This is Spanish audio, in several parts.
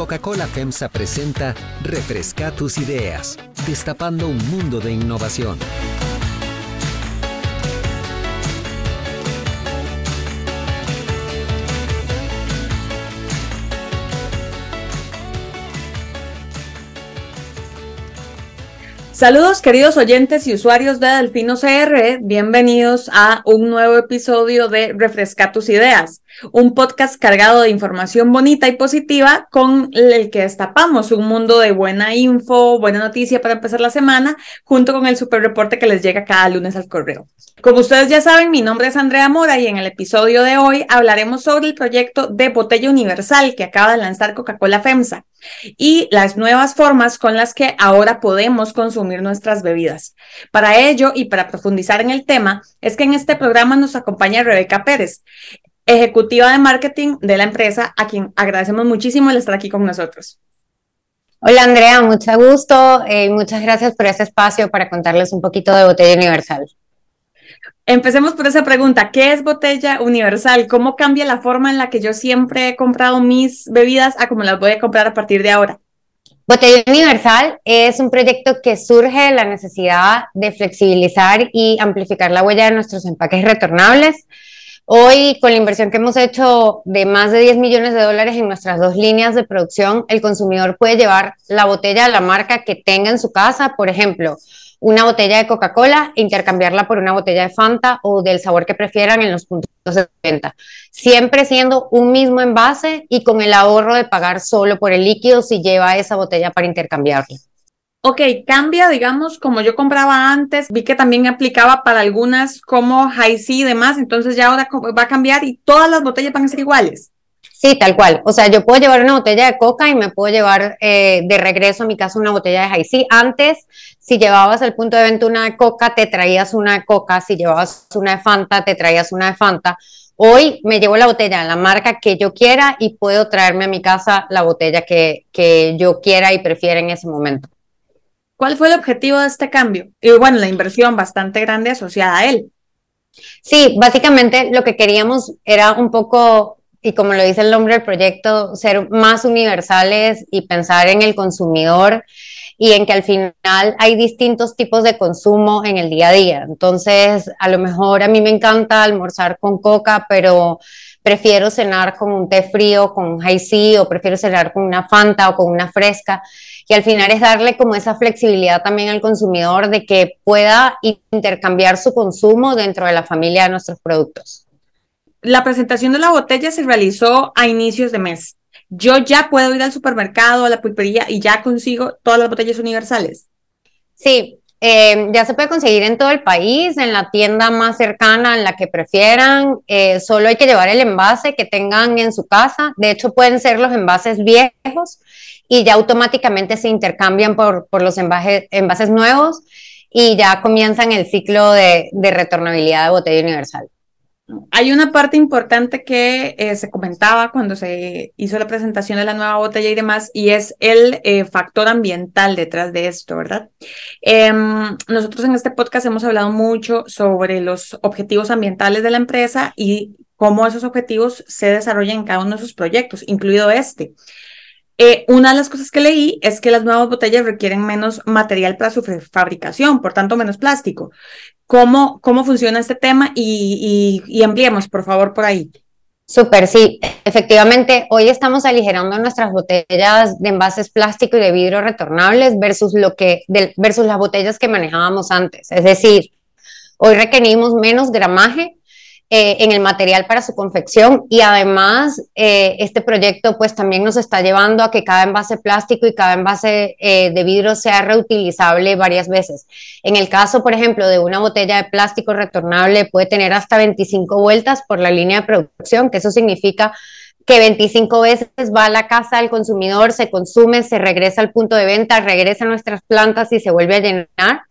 Coca-Cola FEMSA presenta Refresca tus ideas, destapando un mundo de innovación. Saludos queridos oyentes y usuarios de Delfino CR, bienvenidos a un nuevo episodio de Refresca tus ideas, un podcast cargado de información bonita y positiva con el que destapamos un mundo de buena info, buena noticia para empezar la semana, junto con el super reporte que les llega cada lunes al correo. Como ustedes ya saben, mi nombre es Andrea Mora y en el episodio de hoy hablaremos sobre el proyecto de botella universal que acaba de lanzar Coca-Cola FEMSA y las nuevas formas con las que ahora podemos consumir nuestras bebidas. Para ello y para profundizar en el tema, es que en este programa nos acompaña Rebeca Pérez, ejecutiva de marketing de la empresa, a quien agradecemos muchísimo el estar aquí con nosotros. Hola Andrea, mucho gusto y eh, muchas gracias por este espacio para contarles un poquito de Botella Universal. Empecemos por esa pregunta, ¿qué es botella universal? ¿Cómo cambia la forma en la que yo siempre he comprado mis bebidas a como las voy a comprar a partir de ahora? Botella Universal es un proyecto que surge de la necesidad de flexibilizar y amplificar la huella de nuestros empaques retornables. Hoy, con la inversión que hemos hecho de más de 10 millones de dólares en nuestras dos líneas de producción, el consumidor puede llevar la botella a la marca que tenga en su casa, por ejemplo, una botella de Coca-Cola e intercambiarla por una botella de Fanta o del sabor que prefieran en los puntos de venta. Siempre siendo un mismo envase y con el ahorro de pagar solo por el líquido si lleva esa botella para intercambiarla. Ok, cambia, digamos, como yo compraba antes, vi que también aplicaba para algunas como High C y demás, entonces ya ahora va a cambiar y todas las botellas van a ser iguales. Sí, tal cual. O sea, yo puedo llevar una botella de coca y me puedo llevar eh, de regreso a mi casa una botella de High Antes, si llevabas al punto de venta una de coca, te traías una de coca. Si llevabas una de Fanta, te traías una de Fanta. Hoy me llevo la botella, la marca que yo quiera y puedo traerme a mi casa la botella que, que yo quiera y prefiera en ese momento. ¿Cuál fue el objetivo de este cambio? Y bueno, la inversión bastante grande asociada a él. Sí, básicamente lo que queríamos era un poco y como lo dice el nombre del proyecto, ser más universales y pensar en el consumidor y en que al final hay distintos tipos de consumo en el día a día. Entonces, a lo mejor a mí me encanta almorzar con coca, pero prefiero cenar con un té frío, con high C, o prefiero cenar con una Fanta o con una fresca. Y al final es darle como esa flexibilidad también al consumidor de que pueda intercambiar su consumo dentro de la familia de nuestros productos la presentación de la botella se realizó a inicios de mes. Yo ya puedo ir al supermercado, a la pulpería y ya consigo todas las botellas universales. Sí, eh, ya se puede conseguir en todo el país, en la tienda más cercana, en la que prefieran. Eh, solo hay que llevar el envase que tengan en su casa. De hecho, pueden ser los envases viejos y ya automáticamente se intercambian por, por los envases nuevos y ya comienzan el ciclo de, de retornabilidad de botella universal. Hay una parte importante que eh, se comentaba cuando se hizo la presentación de la nueva botella y demás, y es el eh, factor ambiental detrás de esto, ¿verdad? Em, nosotros en este podcast hemos hablado mucho sobre los objetivos ambientales de la empresa y cómo esos objetivos se desarrollan en cada uno de sus proyectos, incluido este. Eh, una de las cosas que leí es que las nuevas botellas requieren menos material para su fabricación, por tanto menos plástico. ¿Cómo, cómo funciona este tema? Y, y, ampliemos, por favor, por ahí. Súper, sí. Efectivamente, hoy estamos aligerando nuestras botellas de envases plástico y de vidrio retornables versus, lo que, versus las botellas que manejábamos antes. Es decir, hoy requerimos menos gramaje eh, en el material para su confección y además eh, este proyecto pues también nos está llevando a que cada envase plástico y cada envase eh, de vidrio sea reutilizable varias veces. En el caso, por ejemplo, de una botella de plástico retornable puede tener hasta 25 vueltas por la línea de producción, que eso significa que 25 veces va a la casa del consumidor, se consume, se regresa al punto de venta, regresa a nuestras plantas y se vuelve a llenar.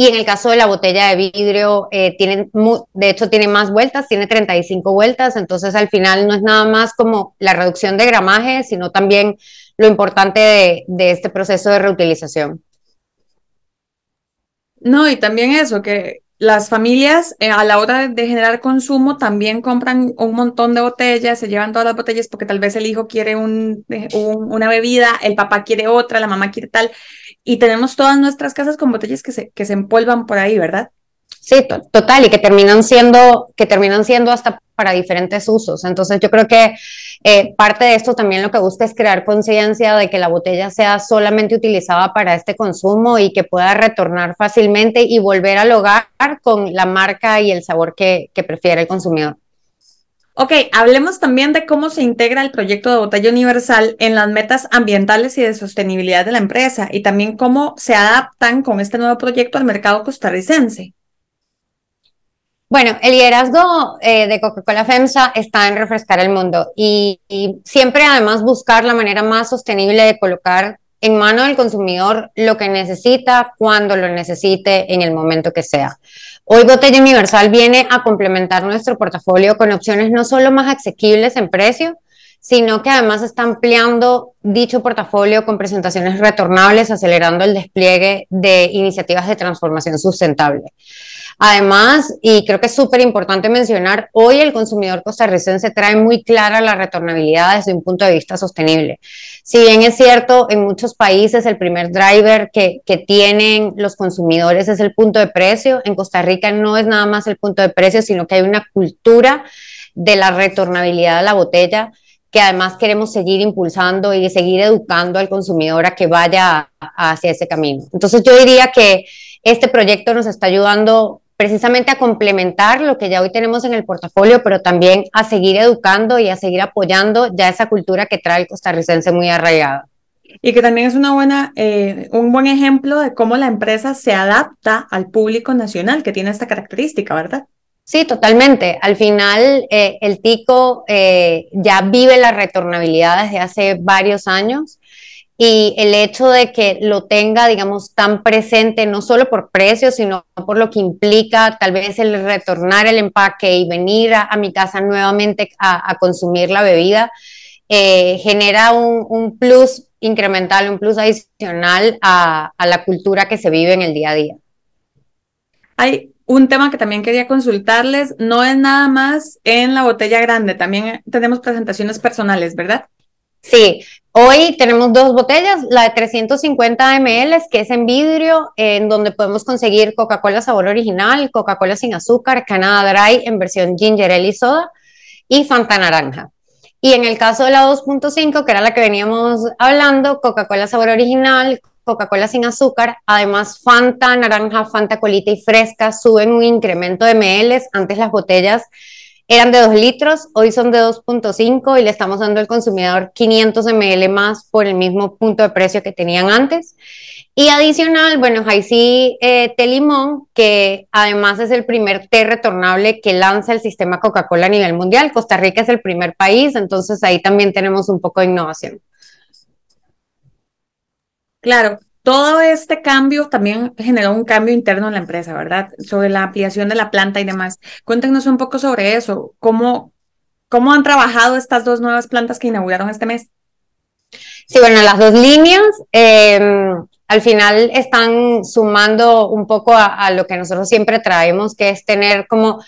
Y en el caso de la botella de vidrio, eh, de hecho tiene más vueltas, tiene 35 vueltas, entonces al final no es nada más como la reducción de gramaje, sino también lo importante de, de este proceso de reutilización. No, y también eso, que las familias eh, a la hora de generar consumo también compran un montón de botellas, se llevan todas las botellas porque tal vez el hijo quiere un, una bebida, el papá quiere otra, la mamá quiere tal, y tenemos todas nuestras casas con botellas que se, que se empolvan por ahí, ¿verdad? Sí, total, y que terminan siendo, que terminan siendo hasta para diferentes usos. Entonces yo creo que eh, parte de esto también lo que busca es crear conciencia de que la botella sea solamente utilizada para este consumo y que pueda retornar fácilmente y volver al hogar con la marca y el sabor que, que prefiere el consumidor. Ok, hablemos también de cómo se integra el proyecto de botella universal en las metas ambientales y de sostenibilidad de la empresa y también cómo se adaptan con este nuevo proyecto al mercado costarricense. Bueno, el liderazgo eh, de Coca-Cola FEMSA está en refrescar el mundo y, siempre además buscar la manera más sostenible de colocar en mano del consumidor lo que necesita, cuando lo necesite, en el momento que sea. Hoy Botella Universal viene a complementar nuestro portafolio con opciones no solo más asequibles en precio, sino que además está ampliando dicho portafolio con presentaciones retornables, acelerando el despliegue de iniciativas de transformación sustentable. Además, y creo que es súper importante mencionar, hoy el consumidor costarricense trae muy clara la retornabilidad desde un punto de vista sostenible. Si bien es cierto, en muchos países el primer driver que, que tienen los consumidores es el punto de precio, en Costa Rica no es nada más el punto de precio, sino que hay una cultura de la retornabilidad de la botella que además queremos seguir impulsando y seguir educando al consumidor a que vaya hacia ese camino. Entonces yo diría que este proyecto nos está ayudando precisamente a complementar lo que ya hoy tenemos en el portafolio, pero también a seguir educando y a seguir apoyando ya esa cultura que trae el costarricense muy arraigada. Y que también es una buena, eh, un buen ejemplo de cómo la empresa se adapta al público nacional que tiene esta característica, ¿verdad? Sí, totalmente. Al final, eh, el tico eh, ya vive la retornabilidad desde hace varios años y el hecho de que lo tenga, digamos, tan presente, no solo por precio, sino por lo que implica tal vez el retornar el empaque y venir a, mi casa nuevamente a, consumir la bebida, eh, genera un, plus incremental, un plus adicional a, la cultura que se vive en el día a día. Un tema que también quería consultarles, no es nada más en la botella grande, también tenemos presentaciones personales, ¿verdad? Sí, hoy tenemos dos botellas, la de 350 ml, que es en vidrio, en donde podemos conseguir Coca-Cola sabor original, Coca-Cola sin azúcar, Canada Dry en versión ginger ale y soda y Fanta naranja. Y en el caso de la 2.5, que era la que veníamos hablando, Coca-Cola sabor original, Coca-Cola sin azúcar, además Fanta naranja, Fanta colita y fresca suben un incremento de ml. Antes las botellas eran de 2 litros, hoy son de 2.5 y le estamos dando al consumidor 500 ml más por el mismo punto de precio que tenían antes. Y adicional, bueno, ahí sí, eh, té limón, que además es el primer té retornable que lanza el sistema Coca-Cola a nivel mundial. Costa Rica es el primer país, entonces ahí también tenemos un poco de innovación. Claro, todo este cambio también generó un cambio interno en la empresa, ¿verdad? Sobre la ampliación de la planta y demás. Cuéntenos un poco sobre eso. ¿Cómo, cómo han trabajado estas dos nuevas plantas que inauguraron este mes? Sí, bueno, las dos líneas em, al final están sumando un poco a, lo que nosotros siempre traemos, que es tener como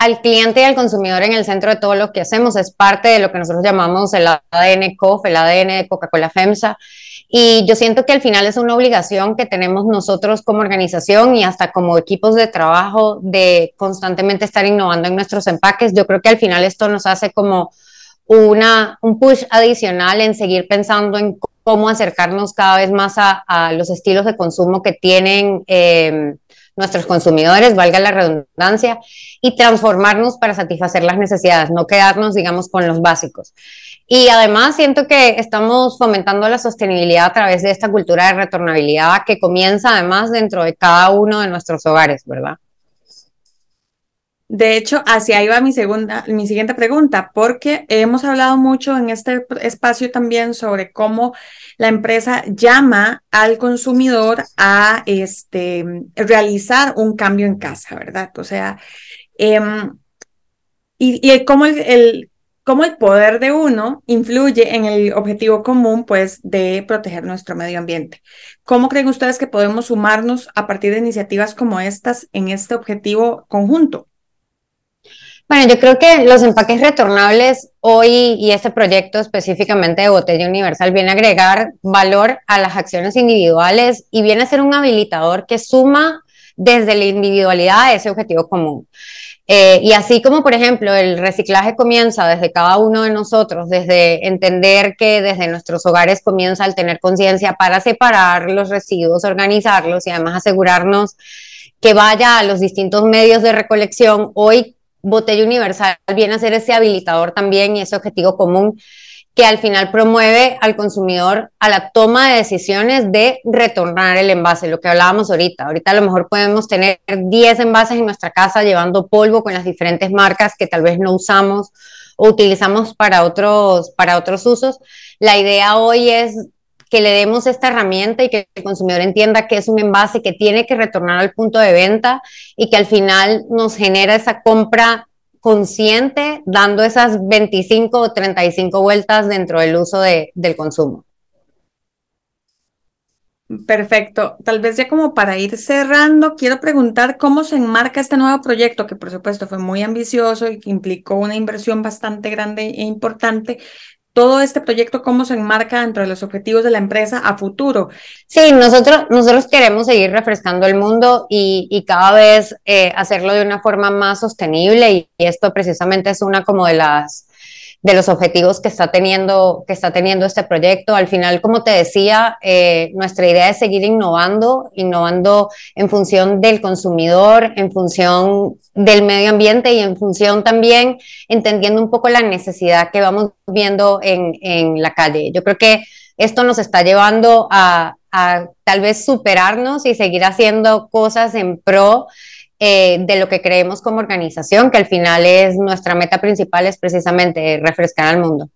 al cliente y al consumidor en el centro de todo lo que hacemos. Es parte de lo que nosotros llamamos el ADN COF, el ADN de Coca-Cola FEMSA. Y yo siento que al final es una obligación que tenemos nosotros como organización y hasta como equipos de trabajo de constantemente estar innovando en nuestros empaques. Yo creo que al final esto nos hace como una, un push adicional en seguir pensando en cómo acercarnos cada vez más a, los estilos de consumo que tienen eh, nuestros consumidores, valga la redundancia, y transformarnos para satisfacer las necesidades, no quedarnos, digamos, con los básicos. Y además siento que estamos fomentando la sostenibilidad a través de esta cultura de retornabilidad que comienza además dentro de cada uno de nuestros hogares, ¿verdad? De hecho, hacia ahí va mi segunda, mi siguiente pregunta, porque hemos hablado mucho en este espacio también sobre cómo la empresa llama al consumidor a este, realizar un cambio en casa, ¿verdad? O sea, em, y, cómo el, cómo el poder de uno influye en el objetivo común, pues, de proteger nuestro medio ambiente. ¿Cómo creen ustedes que podemos sumarnos a partir de iniciativas como estas en este objetivo conjunto? Bueno, yo creo que los empaques retornables hoy y este proyecto específicamente de Botella Universal viene a agregar valor a las acciones individuales y viene a ser un habilitador que suma desde la individualidad ese objetivo común. Eh, y así como, por ejemplo, el reciclaje comienza desde cada uno de nosotros, desde entender que desde nuestros hogares comienza el tener conciencia para separar los residuos, organizarlos y además asegurarnos que vaya a los distintos medios de recolección, hoy Botella Universal viene a ser ese habilitador también y ese objetivo común que al final promueve al consumidor a la toma de decisiones de retornar el envase, lo que hablábamos ahorita. Ahorita a lo mejor podemos tener 10 envases en nuestra casa llevando polvo con las diferentes marcas que tal vez no usamos o utilizamos para otros, para otros usos. La idea hoy es que le demos esta herramienta y que el consumidor entienda que es un envase que tiene que retornar al punto de venta y que al final nos genera esa compra consciente dando esas 25 o 35 vueltas dentro del uso de, del consumo. Perfecto. Tal vez ya como para ir cerrando, quiero preguntar cómo se enmarca este nuevo proyecto, que por supuesto fue muy ambicioso y que implicó una inversión bastante grande e importante, todo este proyecto, cómo se enmarca dentro de los objetivos de la empresa a futuro. Sí, nosotros, nosotros queremos seguir refrescando el mundo y, y cada vez eh, hacerlo de una forma más sostenible y, y, esto precisamente es una como de las de los objetivos que está teniendo, que está teniendo este proyecto. Al final, como te decía, eh, nuestra idea es seguir innovando, innovando en función del consumidor, en función del medio ambiente y en función también entendiendo un poco la necesidad que vamos viendo en, en la calle. Yo creo que esto nos está llevando a, a tal vez superarnos y seguir haciendo cosas en pro eh, de lo que creemos como organización, que al final es nuestra meta principal, es precisamente refrescar al mundo.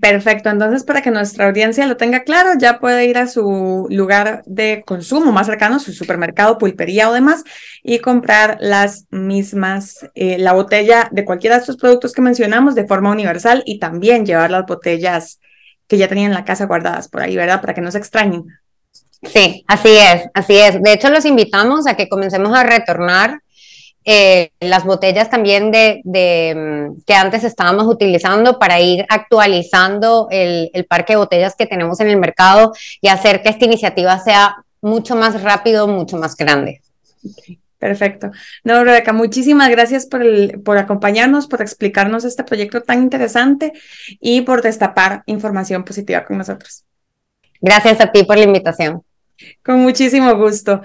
Perfecto, entonces para que nuestra audiencia lo tenga claro, ya puede ir a su lugar de consumo más cercano, su supermercado, pulpería o demás, y comprar las mismas, eh, la botella de cualquiera de estos productos que mencionamos de forma universal y también llevar las botellas que ya tenían en la casa guardadas por ahí, ¿verdad? Para que no se extrañen. Sí, así es, así es. De hecho, los invitamos a que comencemos a retornar eh, las botellas también de, mm, que antes estábamos utilizando para ir actualizando el, parque de botellas que tenemos en el mercado y hacer que esta iniciativa sea mucho más rápido, mucho más grande. Perfecto. No, Rebeca, muchísimas gracias por, el, por acompañarnos, por explicarnos este proyecto tan interesante y por destapar información positiva con nosotros. Gracias a ti por la invitación. Con muchísimo gusto.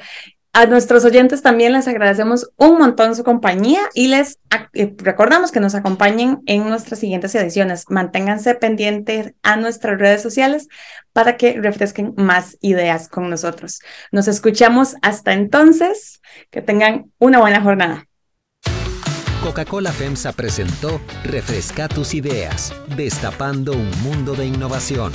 A nuestros oyentes también les agradecemos un montón su compañía y les eh, recordamos que nos acompañen en nuestras siguientes ediciones. Manténganse pendientes a nuestras redes sociales para que refresquen más ideas con nosotros. Nos escuchamos hasta entonces. Que tengan una buena jornada. Coca-Cola FEMSA presentó Refresca tus ideas, destapando un mundo de innovación.